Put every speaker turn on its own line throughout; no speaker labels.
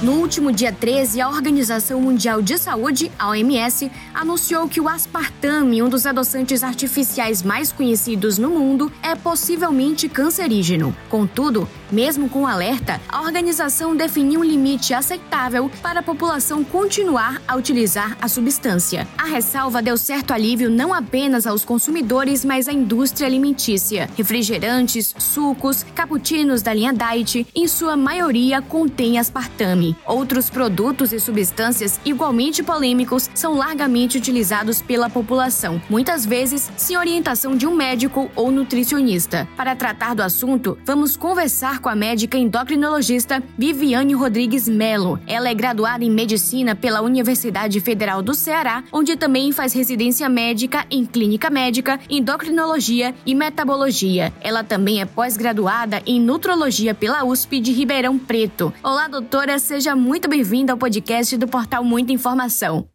No último dia 13, a Organização Mundial de Saúde, a OMS, anunciou que o aspartame, um dos adoçantes artificiais mais conhecidos no mundo, é possivelmente cancerígeno. Contudo, mesmo com alerta, a organização definiu um limite aceitável para a população continuar a utilizar a substância. A ressalva deu certo alívio não apenas aos consumidores, mas à indústria alimentícia. Refrigerantes, sucos, cappuccinos da linha Diet, em sua maioria contêm aspartame. Outros produtos e substâncias igualmente polêmicos são largamente utilizados pela população, muitas vezes sem orientação de um médico ou nutricionista. Para tratar do assunto, vamos conversar com a médica endocrinologista Viviane Rodrigues Melo. Ela é graduada em medicina pela Universidade Federal do Ceará, onde também faz residência médica em clínica médica, endocrinologia e metabologia. Ela também é pós-graduada em nutrologia pela USP de Ribeirão Preto. Olá, doutora, seja muito bem-vinda ao podcast do portal Muita Informação.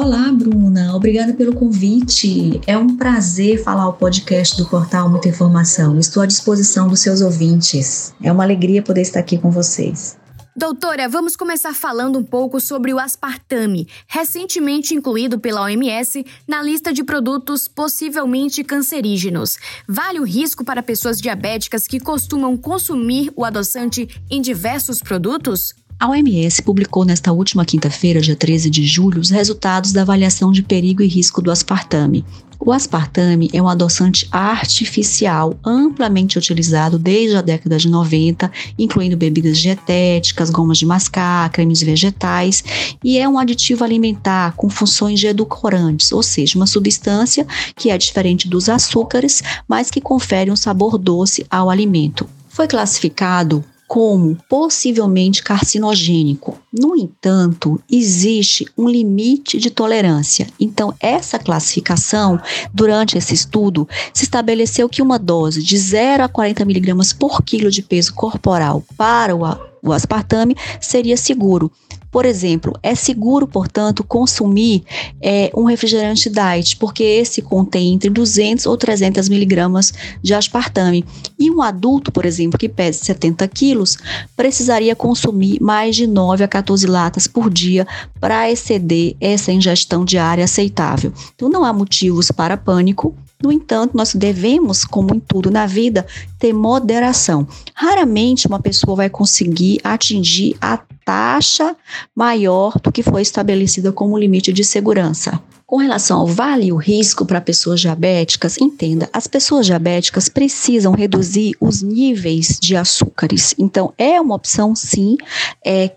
Olá, Bruna. Obrigada pelo convite. É um prazer falar o podcast do portal Muita Informação. Estou à disposição dos seus ouvintes. É uma alegria poder estar aqui com vocês.
Doutora, vamos começar falando um pouco sobre o aspartame, recentemente incluído pela OMS na lista de produtos possivelmente cancerígenos. Vale o risco para pessoas diabéticas que costumam consumir o adoçante em diversos produtos?
A OMS publicou nesta última quinta-feira, dia 13 de julho, os resultados da avaliação de perigo e risco do aspartame. O aspartame é um adoçante artificial amplamente utilizado desde a década de 90, incluindo bebidas dietéticas, gomas de mascar, cremes vegetais, e é um aditivo alimentar com funções de edulcorantes, ou seja, uma substância que é diferente dos açúcares, mas que confere um sabor doce ao alimento. Foi classificado como possivelmente carcinogênico. No entanto, existe um limite de tolerância. Então, essa classificação, durante esse estudo, se estabeleceu que uma dose de 0 a 40 miligramas por quilo de peso corporal para o o aspartame seria seguro. Por exemplo, é seguro, portanto, consumir é, um refrigerante diet, porque esse contém entre 200 ou 300 miligramas de aspartame. E um adulto, por exemplo, que pesa 70 quilos, precisaria consumir mais de 9 a 14 latas por dia para exceder essa ingestão diária aceitável. Então, não há motivos para pânico no entanto, nós devemos, como em tudo na vida, ter moderação. Raramente uma pessoa vai conseguir atingir a taxa maior do que foi estabelecida como limite de segurança. Com relação ao vale o risco para pessoas diabéticas, entenda, as pessoas diabéticas precisam reduzir os níveis de açúcares. Então, é uma opção, sim, é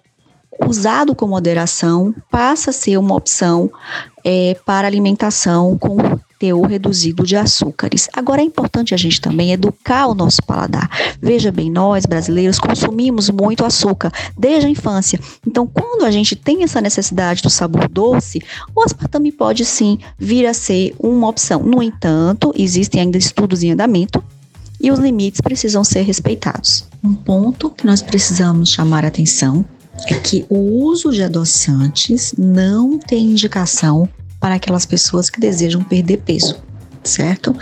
usado com moderação, passa a ser uma opção é, para alimentação com teor reduzido de açúcares. Agora é importante a gente também educar o nosso paladar. Veja bem, nós brasileiros consumimos muito açúcar desde a infância. Então, quando a gente tem essa necessidade do sabor doce, o aspartame pode sim vir a ser uma opção. No entanto, existem ainda estudos em andamento e os limites precisam ser respeitados. Um ponto que nós precisamos chamar a atenção é que o uso de adoçantes não tem indicação para aquelas pessoas que desejam perder peso, certo?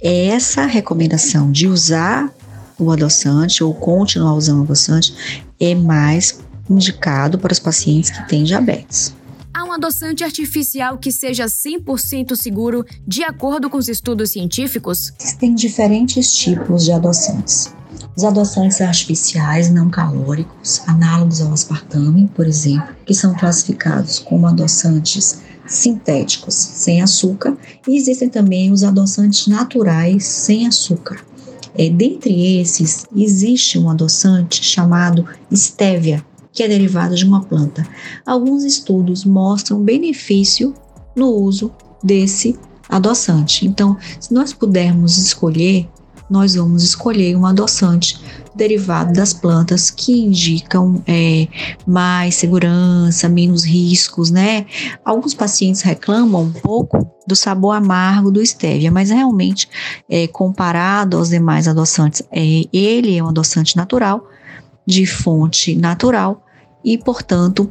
Essa recomendação de usar o adoçante ou continuar usando o adoçante é mais indicado para os pacientes que têm diabetes.
Há um adoçante artificial que seja 100% seguro de acordo com os estudos científicos?
Existem diferentes tipos de adoçantes. Os adoçantes artificiais não calóricos, análogos ao aspartame, por exemplo, que são classificados como adoçantes sintéticos sem açúcar e existem também os adoçantes naturais sem açúcar. É, dentre esses, existe um adoçante chamado stevia, que é derivado de uma planta. Alguns estudos mostram benefício no uso desse adoçante. Então, se nós pudermos escolher, nós vamos escolher um adoçante derivado das plantas que indicam é, mais segurança, menos riscos, né? Alguns pacientes reclamam um pouco do sabor amargo do stevia, mas realmente, é, comparado aos demais adoçantes, é, ele é um adoçante natural, de fonte natural e, portanto,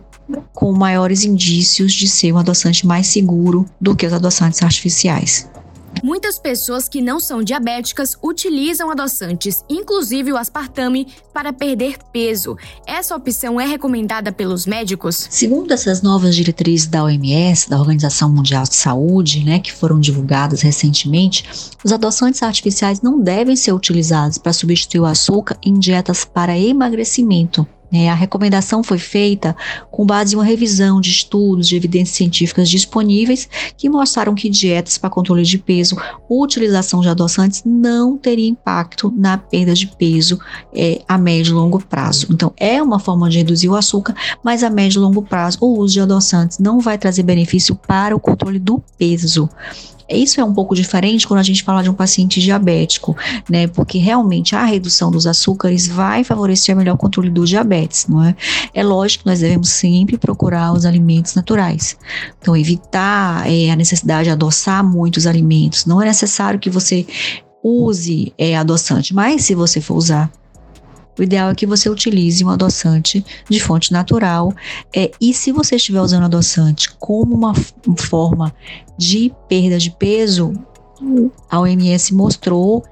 com maiores indícios de ser um adoçante mais seguro do que os adoçantes artificiais.
Muitas pessoas que não são diabéticas utilizam adoçantes, inclusive o aspartame, para perder peso. Essa opção é recomendada pelos médicos?
Segundo essas novas diretrizes da OMS, da Organização Mundial de Saúde, né, que foram divulgadas recentemente, os adoçantes artificiais não devem ser utilizados para substituir o açúcar em dietas para emagrecimento. É, a recomendação foi feita com base em uma revisão de estudos de evidências científicas disponíveis que mostraram que dietas para controle de peso utilização de adoçantes não teria impacto na perda de peso é, a médio e longo prazo. Então, é uma forma de reduzir o açúcar, mas a médio e longo prazo o uso de adoçantes não vai trazer benefício para o controle do peso. Isso é um pouco diferente quando a gente fala de um paciente diabético, né? Porque realmente a redução dos açúcares vai favorecer o melhor controle do diabetes, não é? É lógico que nós devemos sempre procurar os alimentos naturais. Então, evitar é, a necessidade de adoçar muitos alimentos. Não é necessário que você use é, adoçante, mas se você for usar, o ideal é que você utilize um adoçante de fonte natural. É, e se você estiver usando adoçante como uma forma de perda de peso, a OMS mostrou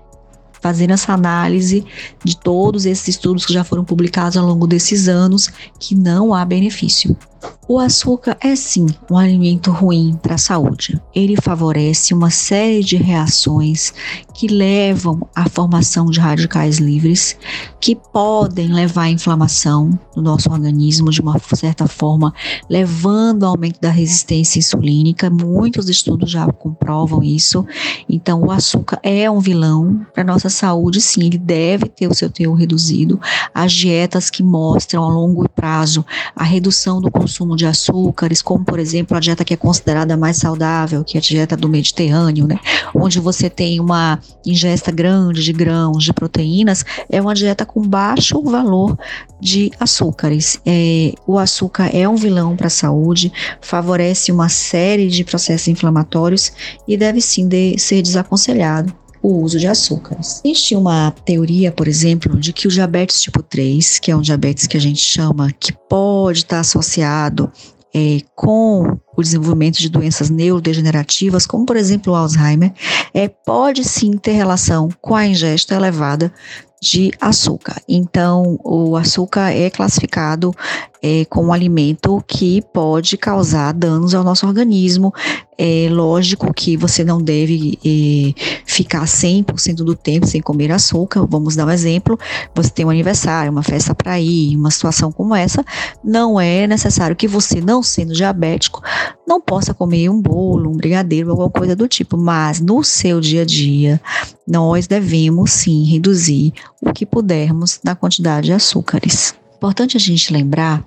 fazendo essa análise de todos esses estudos que já foram publicados ao longo desses anos que não há benefício. O açúcar é sim um alimento ruim para a saúde. Ele favorece uma série de reações que levam à formação de radicais livres, que podem levar à inflamação no nosso organismo de uma certa forma, levando ao aumento da resistência insulínica. Muitos estudos já comprovam isso. Então, o açúcar é um vilão para nossa saúde, sim, ele deve ter o seu teor reduzido. As dietas que mostram a longo prazo a redução do consumo de açúcares, como por exemplo a dieta que é considerada mais saudável, que é a dieta do Mediterrâneo, né? Onde você tem uma ingesta grande de grãos, de proteínas, é uma dieta com baixo valor de açúcares. É, o açúcar é um vilão para a saúde, favorece uma série de processos inflamatórios e deve sim de ser desaconselhado o uso de açúcares. Existe uma teoria, por exemplo, de que o diabetes tipo 3, que é um diabetes que a gente chama que pode estar associado é, com o desenvolvimento de doenças neurodegenerativas, como por exemplo o Alzheimer, é, pode sim ter relação com a ingesta elevada de açúcar. Então, o açúcar é classificado é, como um alimento que pode causar danos ao nosso organismo. É lógico que você não deve é, ficar 100% do tempo sem comer açúcar. Vamos dar um exemplo: você tem um aniversário, uma festa para ir, uma situação como essa, não é necessário que você, não sendo diabético, não possa comer um bolo, um brigadeiro, alguma coisa do tipo, mas no seu dia a dia, nós devemos sim reduzir o que pudermos na quantidade de açúcares. Importante a gente lembrar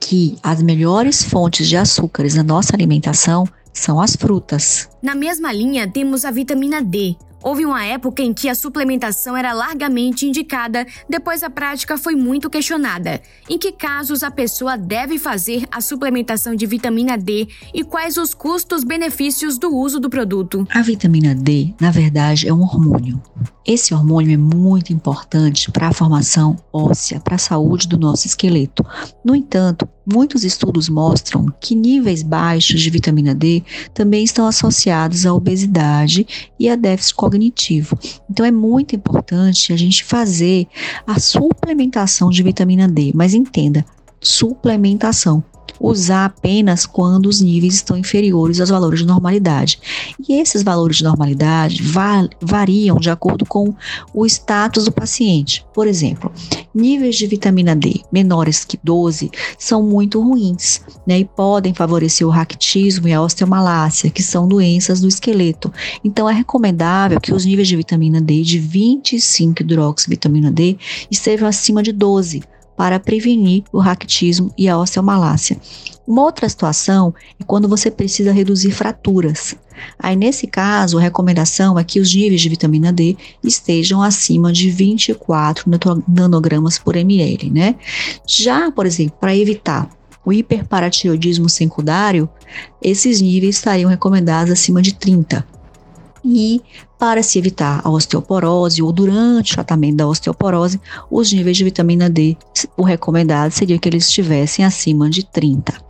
que as melhores fontes de açúcares na nossa alimentação são as frutas.
Na mesma linha, temos a vitamina D. Houve uma época em que a suplementação era largamente indicada, depois a prática foi muito questionada. Em que casos a pessoa deve fazer a suplementação de vitamina D e quais os custos-benefícios do uso do produto?
A vitamina D, na verdade, é um hormônio. Esse hormônio é muito importante para a formação óssea, para a saúde do nosso esqueleto. No entanto, muitos estudos mostram que níveis baixos de vitamina D também estão associados à obesidade e a déficit cognitivo. Então é muito importante a gente fazer a suplementação de vitamina D, mas entenda, suplementação usar apenas quando os níveis estão inferiores aos valores de normalidade. E esses valores de normalidade va variam de acordo com o status do paciente. Por exemplo, níveis de vitamina D menores que 12 são muito ruins né, e podem favorecer o raquitismo e a osteomalácia, que são doenças do esqueleto. Então, é recomendável que os níveis de vitamina D de 25 hidroxivitamina D estejam acima de 12 para prevenir o raquitismo e a osteomalácia. Uma outra situação é quando você precisa reduzir fraturas. Aí, nesse caso, a recomendação é que os níveis de vitamina D estejam acima de 24 nanogramas por ml, né? Já, por exemplo, para evitar o hiperparatiroidismo secundário, esses níveis estariam recomendados acima de 30 e para se evitar a osteoporose ou durante o tratamento da osteoporose, os níveis de vitamina D, o recomendado seria que eles estivessem acima de 30.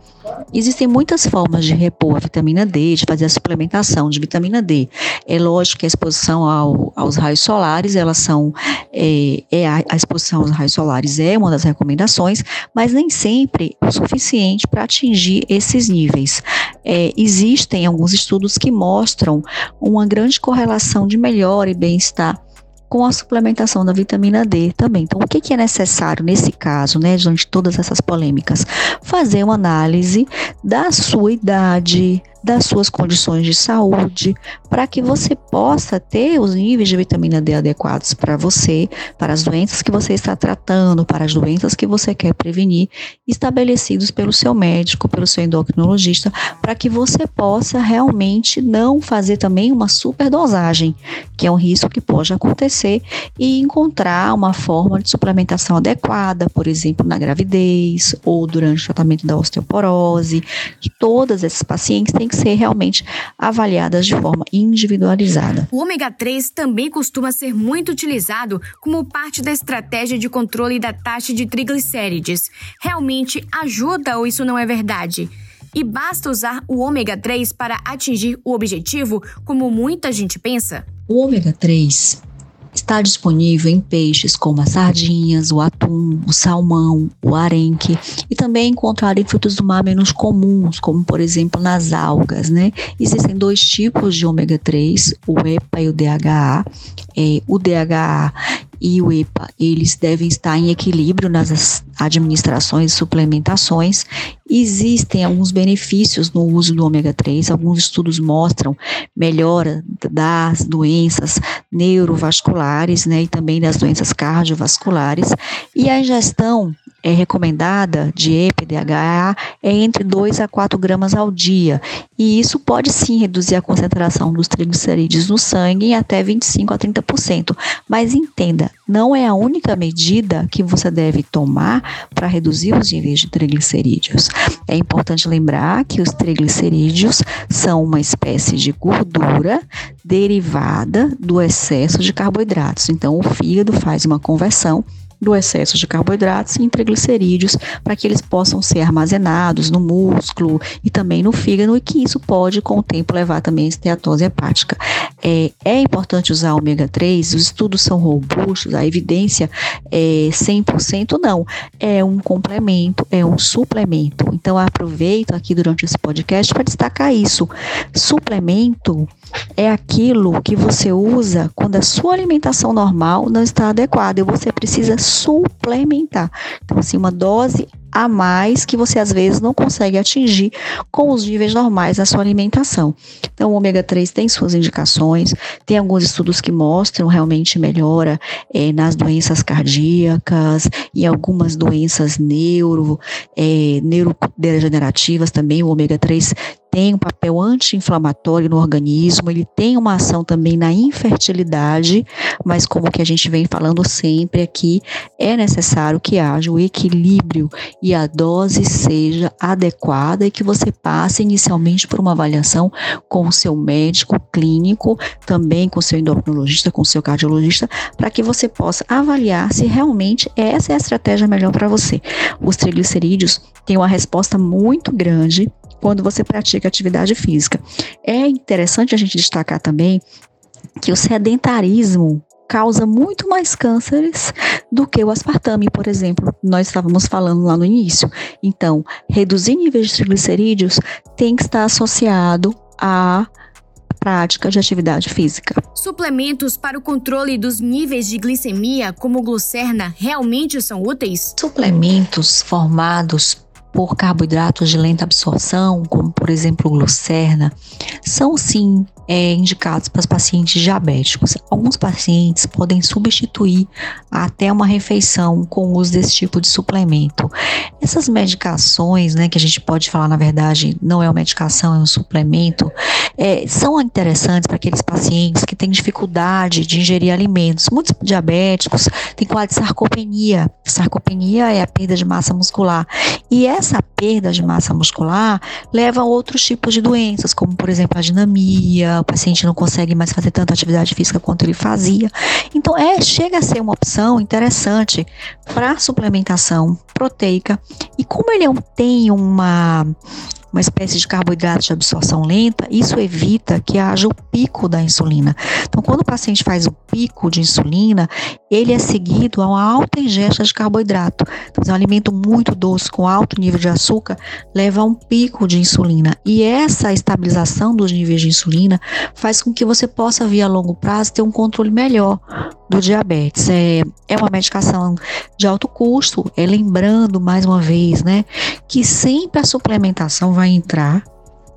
Existem muitas formas de repor a vitamina D, de fazer a suplementação de vitamina D. É lógico que a exposição ao, aos raios solares, elas são, é, é a, a, exposição aos raios solares é uma das recomendações, mas nem sempre é o suficiente para atingir esses níveis. É, existem alguns estudos que mostram uma grande correlação de melhora e bem-estar com a suplementação da vitamina D também. Então, o que, que é necessário nesse caso, né, diante de todas essas polêmicas? Fazer uma análise da sua idade, das suas condições de saúde, para que você possa ter os níveis de vitamina D adequados para você, para as doenças que você está tratando, para as doenças que você quer prevenir, estabelecidos pelo seu médico, pelo seu endocrinologista, para que você possa realmente não fazer também uma superdosagem, que é um risco que pode acontecer, e encontrar uma forma de suplementação adequada, por exemplo, na gravidez ou durante o tratamento da osteoporose, que todas esses pacientes têm que ser realmente avaliadas de forma individualizada.
O ômega 3 também costuma ser muito utilizado como parte da estratégia de controle da taxa de triglicérides. Realmente ajuda ou isso não é verdade? E basta usar o ômega 3 para atingir o objetivo, como muita gente pensa?
O ômega 3 Está disponível em peixes como as sardinhas, o atum, o salmão, o arenque e também encontrado em frutos do mar menos comuns, como por exemplo nas algas, né? Existem dois tipos de ômega 3, o EPA e o DHA. É, o DHA e o EPA, eles devem estar em equilíbrio nas administrações e suplementações. Existem alguns benefícios no uso do ômega 3, alguns estudos mostram melhora das doenças neurovasculares, né, e também das doenças cardiovasculares, e a ingestão é recomendada de EPDHA é entre 2 a 4 gramas ao dia, e isso pode sim reduzir a concentração dos triglicerídeos no sangue em até 25 a 30%. Mas entenda, não é a única medida que você deve tomar para reduzir os níveis de triglicerídeos. É importante lembrar que os triglicerídeos são uma espécie de gordura derivada do excesso de carboidratos. Então, o fígado faz uma conversão do excesso de carboidratos em triglicerídeos para que eles possam ser armazenados no músculo e também no fígado e que isso pode com o tempo levar também a esteatose hepática. É, é importante usar ômega 3, os estudos são robustos, a evidência é 100% não, é um complemento, é um suplemento. Então aproveito aqui durante esse podcast para destacar isso. Suplemento é aquilo que você usa quando a sua alimentação normal não está adequada e você precisa suplementar. Então, assim, uma dose a mais que você às vezes não consegue atingir com os níveis normais da sua alimentação. Então, o ômega 3 tem suas indicações, tem alguns estudos que mostram realmente melhora é, nas doenças cardíacas e algumas doenças neuro, é, neurodegenerativas também. O ômega 3 tem um papel anti-inflamatório no organismo, ele tem uma ação também na infertilidade, mas como que a gente vem falando sempre aqui, é necessário que haja o equilíbrio e a dose seja adequada e que você passe inicialmente por uma avaliação com o seu médico clínico, também com o seu endocrinologista, com o seu cardiologista, para que você possa avaliar se realmente essa é a estratégia melhor para você. Os triglicerídeos têm uma resposta muito grande quando você pratica atividade física. É interessante a gente destacar também que o sedentarismo causa muito mais cânceres do que o aspartame, por exemplo. Nós estávamos falando lá no início. Então, reduzir níveis de triglicerídeos tem que estar associado à prática de atividade física.
Suplementos para o controle dos níveis de glicemia, como glucerna, realmente são úteis?
Suplementos formados por carboidratos de lenta absorção, como por exemplo glucerna, são sim é, indicados para os pacientes diabéticos. Alguns pacientes podem substituir até uma refeição com o uso desse tipo de suplemento. Essas medicações, né, que a gente pode falar, na verdade, não é uma medicação, é um suplemento, é, são interessantes para aqueles pacientes que têm dificuldade de ingerir alimentos. Muitos diabéticos têm quadro de sarcopenia. Sarcopenia é a perda de massa muscular. E essa perda de massa muscular leva a outros tipos de doenças, como por exemplo a dinamia, o paciente não consegue mais fazer tanta atividade física quanto ele fazia. Então é chega a ser uma opção interessante para suplementação proteica. E como ele tem uma uma espécie de carboidrato de absorção lenta, isso evita que haja o pico da insulina. Então, quando o paciente faz o pico de insulina, ele é seguido a uma alta ingesta de carboidrato. Então, um alimento muito doce com alto nível de açúcar leva a um pico de insulina. E essa estabilização dos níveis de insulina faz com que você possa, via longo prazo, ter um controle melhor do diabetes. É, é uma medicação de alto custo, é lembrando mais uma vez, né, que sempre a suplementação vai entrar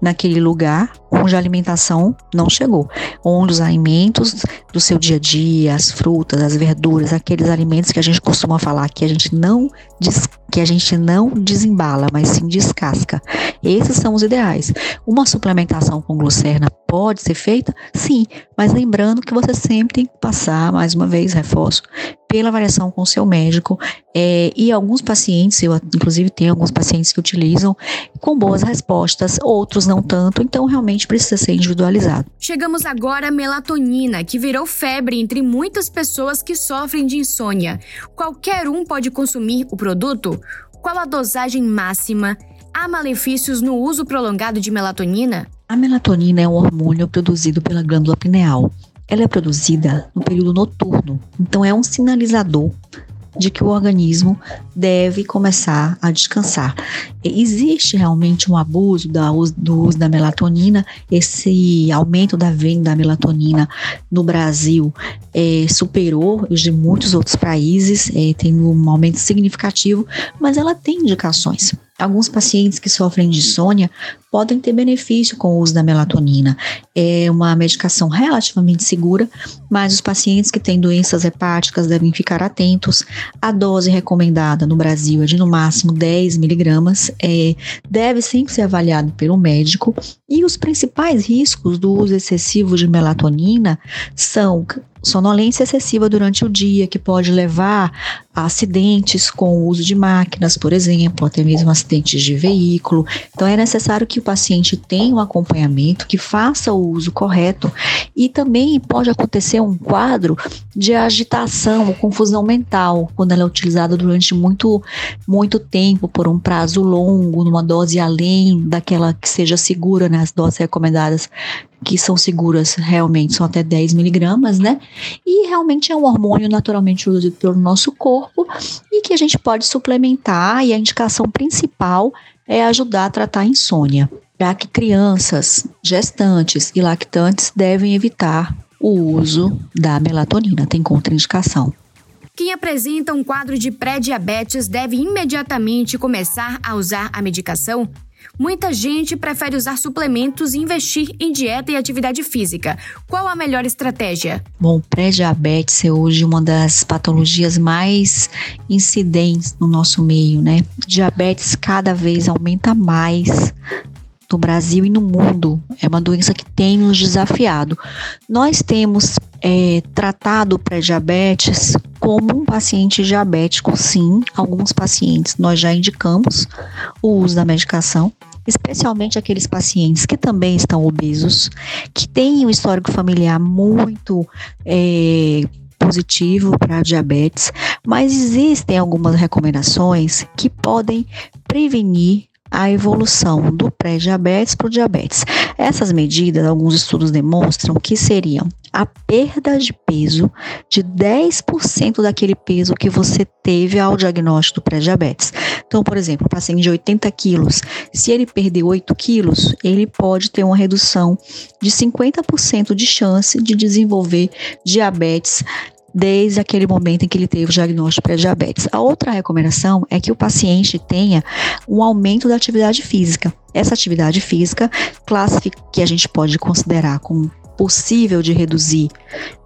naquele lugar onde a alimentação não chegou, onde os alimentos do seu dia a dia, as frutas, as verduras, aqueles alimentos que a gente costuma falar que a gente não que a gente não desembala, mas sim descasca. Esses são os ideais. Uma suplementação com glucerna pode ser feita? Sim, mas lembrando que você sempre tem que passar, mais uma vez, reforço, pela avaliação com o seu médico. É, e alguns pacientes, eu inclusive tenho alguns pacientes que utilizam com boas respostas, outros não tanto, então realmente precisa ser individualizado.
Chegamos agora à melatonina, que virou febre entre muitas pessoas que sofrem de insônia. Qualquer um pode consumir o produto? Qual a dosagem máxima? Há malefícios no uso prolongado de melatonina?
A melatonina é um hormônio produzido pela glândula pineal ela é produzida no período noturno, então é um sinalizador de que o organismo deve começar a descansar. Existe realmente um abuso do uso da melatonina, esse aumento da venda da melatonina no Brasil é, superou os de muitos outros países, é, tem um aumento significativo, mas ela tem indicações. Alguns pacientes que sofrem de insônia podem ter benefício com o uso da melatonina. É uma medicação relativamente segura, mas os pacientes que têm doenças hepáticas devem ficar atentos. A dose recomendada no Brasil é de no máximo 10 miligramas. É, deve sempre ser avaliado pelo médico. E os principais riscos do uso excessivo de melatonina são sonolência excessiva durante o dia, que pode levar acidentes com o uso de máquinas, por exemplo, até mesmo acidentes de veículo. Então, é necessário que o paciente tenha um acompanhamento, que faça o uso correto e também pode acontecer um quadro de agitação ou confusão mental quando ela é utilizada durante muito, muito tempo, por um prazo longo, numa dose além daquela que seja segura, né, as doses recomendadas que são seguras realmente são até 10 miligramas, né? E realmente é um hormônio naturalmente produzido pelo nosso corpo e que a gente pode suplementar e a indicação principal é ajudar a tratar a insônia, já que crianças, gestantes e lactantes devem evitar o uso da melatonina, tem contraindicação.
Quem apresenta um quadro de pré-diabetes deve imediatamente começar a usar a medicação? Muita gente prefere usar suplementos e investir em dieta e atividade física. Qual a melhor estratégia?
Bom, pré-diabetes é hoje uma das patologias mais incidentes no nosso meio, né? Diabetes cada vez aumenta mais no Brasil e no mundo. É uma doença que tem nos desafiado. Nós temos é, tratado o pré-diabetes como um paciente diabético, sim. Alguns pacientes nós já indicamos o uso da medicação, especialmente aqueles pacientes que também estão obesos, que têm um histórico familiar muito é, positivo para diabetes, mas existem algumas recomendações que podem prevenir a evolução do pré-diabetes para o diabetes. Essas medidas, alguns estudos demonstram que seriam a perda de peso de 10% daquele peso que você teve ao diagnóstico do pré-diabetes. Então, por exemplo, um paciente de 80 quilos, se ele perder 8 quilos, ele pode ter uma redução de 50% de chance de desenvolver diabetes desde aquele momento em que ele teve o diagnóstico pré-diabetes. A outra recomendação é que o paciente tenha um aumento da atividade física. Essa atividade física, que a gente pode considerar como possível de reduzir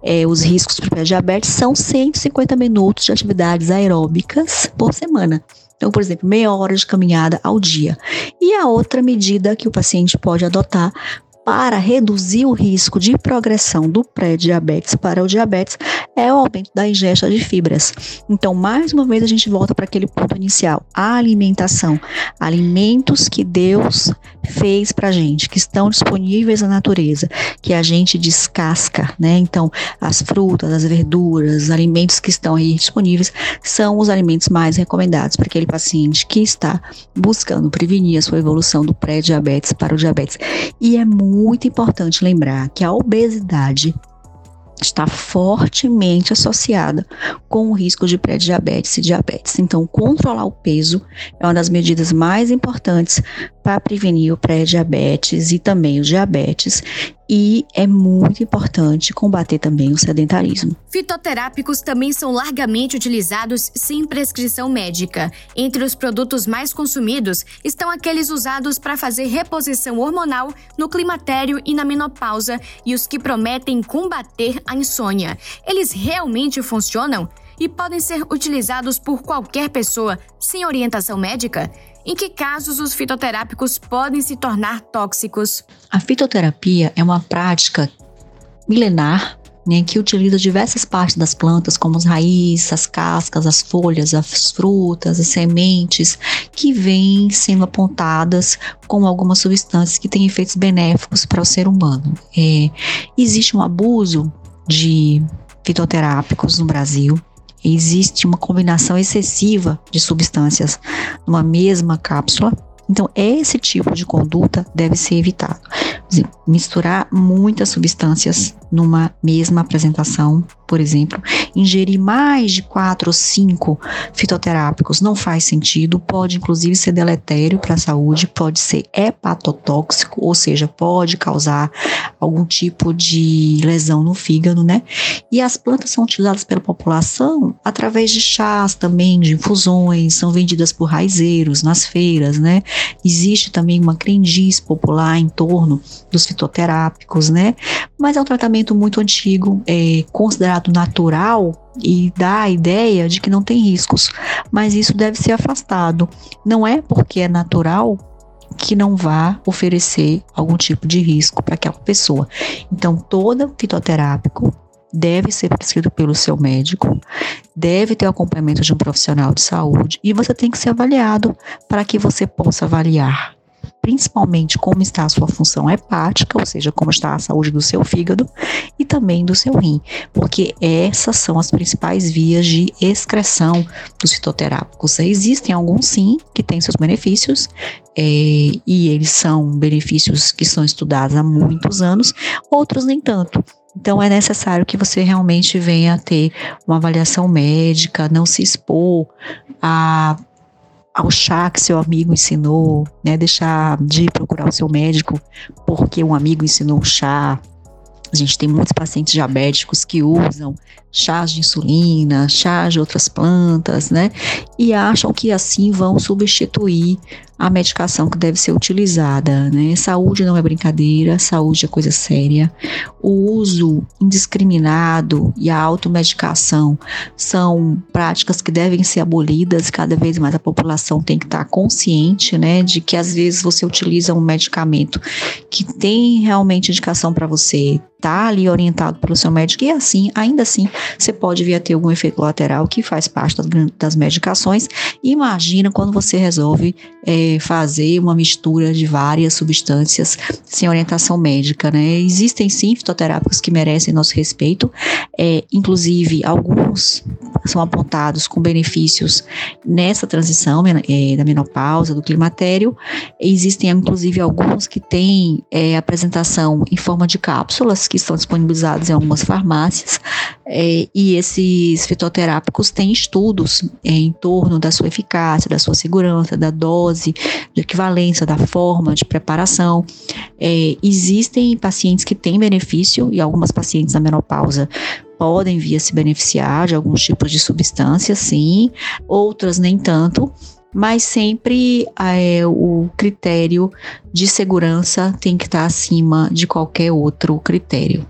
é, os riscos para pré-diabetes, são 150 minutos de atividades aeróbicas por semana. Então, por exemplo, meia hora de caminhada ao dia. E a outra medida que o paciente pode adotar para reduzir o risco de progressão do pré-diabetes para o diabetes é o aumento da ingesta de fibras. Então, mais uma vez, a gente volta para aquele ponto inicial: a alimentação. Alimentos que Deus fez para gente, que estão disponíveis na natureza, que a gente descasca, né? Então, as frutas, as verduras, os alimentos que estão aí disponíveis são os alimentos mais recomendados para aquele paciente que está buscando prevenir a sua evolução do pré-diabetes para o diabetes. E é muito importante lembrar que a obesidade está fortemente associada com o risco de pré-diabetes e diabetes. Então, controlar o peso é uma das medidas mais importantes para prevenir o pré-diabetes e também o diabetes. E é muito importante combater também o sedentarismo.
Fitoterápicos também são largamente utilizados sem prescrição médica. Entre os produtos mais consumidos estão aqueles usados para fazer reposição hormonal no climatério e na menopausa e os que prometem combater a insônia. Eles realmente funcionam? e podem ser utilizados por qualquer pessoa sem orientação médica? Em que casos os fitoterápicos podem se tornar tóxicos?
A fitoterapia é uma prática milenar né, que utiliza diversas partes das plantas, como as raízes, as cascas, as folhas, as frutas, as sementes, que vêm sendo apontadas como algumas substâncias que têm efeitos benéficos para o ser humano. É, existe um abuso de fitoterápicos no Brasil, existe uma combinação excessiva de substâncias numa mesma cápsula. Então, esse tipo de conduta deve ser evitado. Misturar muitas substâncias numa mesma apresentação, por exemplo, ingerir mais de quatro ou cinco fitoterápicos não faz sentido, pode inclusive ser deletério para a saúde, pode ser hepatotóxico, ou seja, pode causar algum tipo de lesão no fígado, né? E as plantas são utilizadas pela população através de chás também, de infusões, são vendidas por raizeiros nas feiras, né? Existe também uma crendice popular em torno dos fitoterápicos, né? Mas é um tratamento muito antigo, é considerado natural e dá a ideia de que não tem riscos, mas isso deve ser afastado. Não é porque é natural que não vá oferecer algum tipo de risco para aquela pessoa. Então, todo fitoterápico deve ser prescrito pelo seu médico, deve ter o acompanhamento de um profissional de saúde e você tem que ser avaliado para que você possa avaliar principalmente como está a sua função hepática, ou seja, como está a saúde do seu fígado e também do seu rim, porque essas são as principais vias de excreção dos fitoterápicos. Existem alguns sim que têm seus benefícios, é, e eles são benefícios que são estudados há muitos anos, outros nem tanto. Então é necessário que você realmente venha ter uma avaliação médica, não se expor a ao chá que seu amigo ensinou, né? Deixar de procurar o seu médico porque um amigo ensinou o chá. A gente tem muitos pacientes diabéticos que usam chás de insulina, chás de outras plantas, né? E acham que assim vão substituir a medicação que deve ser utilizada, né? Saúde não é brincadeira, saúde é coisa séria. O uso indiscriminado e a automedicação são práticas que devem ser abolidas, cada vez mais a população tem que estar consciente, né, de que às vezes você utiliza um medicamento que tem realmente indicação para você, tá ali orientado pelo seu médico e assim, ainda assim, você pode vir a ter algum efeito colateral que faz parte das, das medicações. Imagina quando você resolve é, fazer uma mistura de várias substâncias sem orientação médica, né? Existem sim fitoterápicos que merecem nosso respeito, é, inclusive alguns são apontados com benefícios nessa transição é, da menopausa, do climatério. Existem inclusive alguns que têm é, apresentação em forma de cápsulas que estão disponibilizados em algumas farmácias. É, e esses fitoterápicos têm estudos é, em torno da sua eficácia, da sua segurança, da dose, de equivalência, da forma de preparação. É, existem pacientes que têm benefício e algumas pacientes na menopausa podem vir a se beneficiar de alguns tipos de substâncias, sim, outras nem tanto mas sempre é, o critério de segurança tem que estar acima de qualquer outro critério.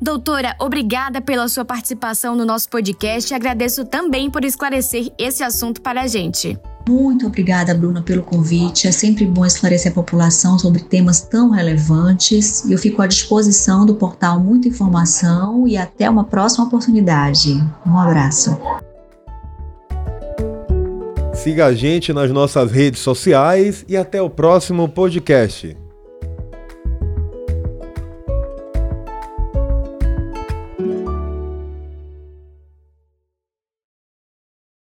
Doutora, obrigada pela sua participação no nosso podcast e agradeço também por esclarecer esse assunto para a gente.
Muito obrigada, Bruna, pelo convite. É sempre bom esclarecer a população sobre temas tão relevantes. E eu fico à disposição do portal Muita Informação e até uma próxima oportunidade. Um abraço.
Siga a gente nas nossas redes sociais e até o próximo podcast.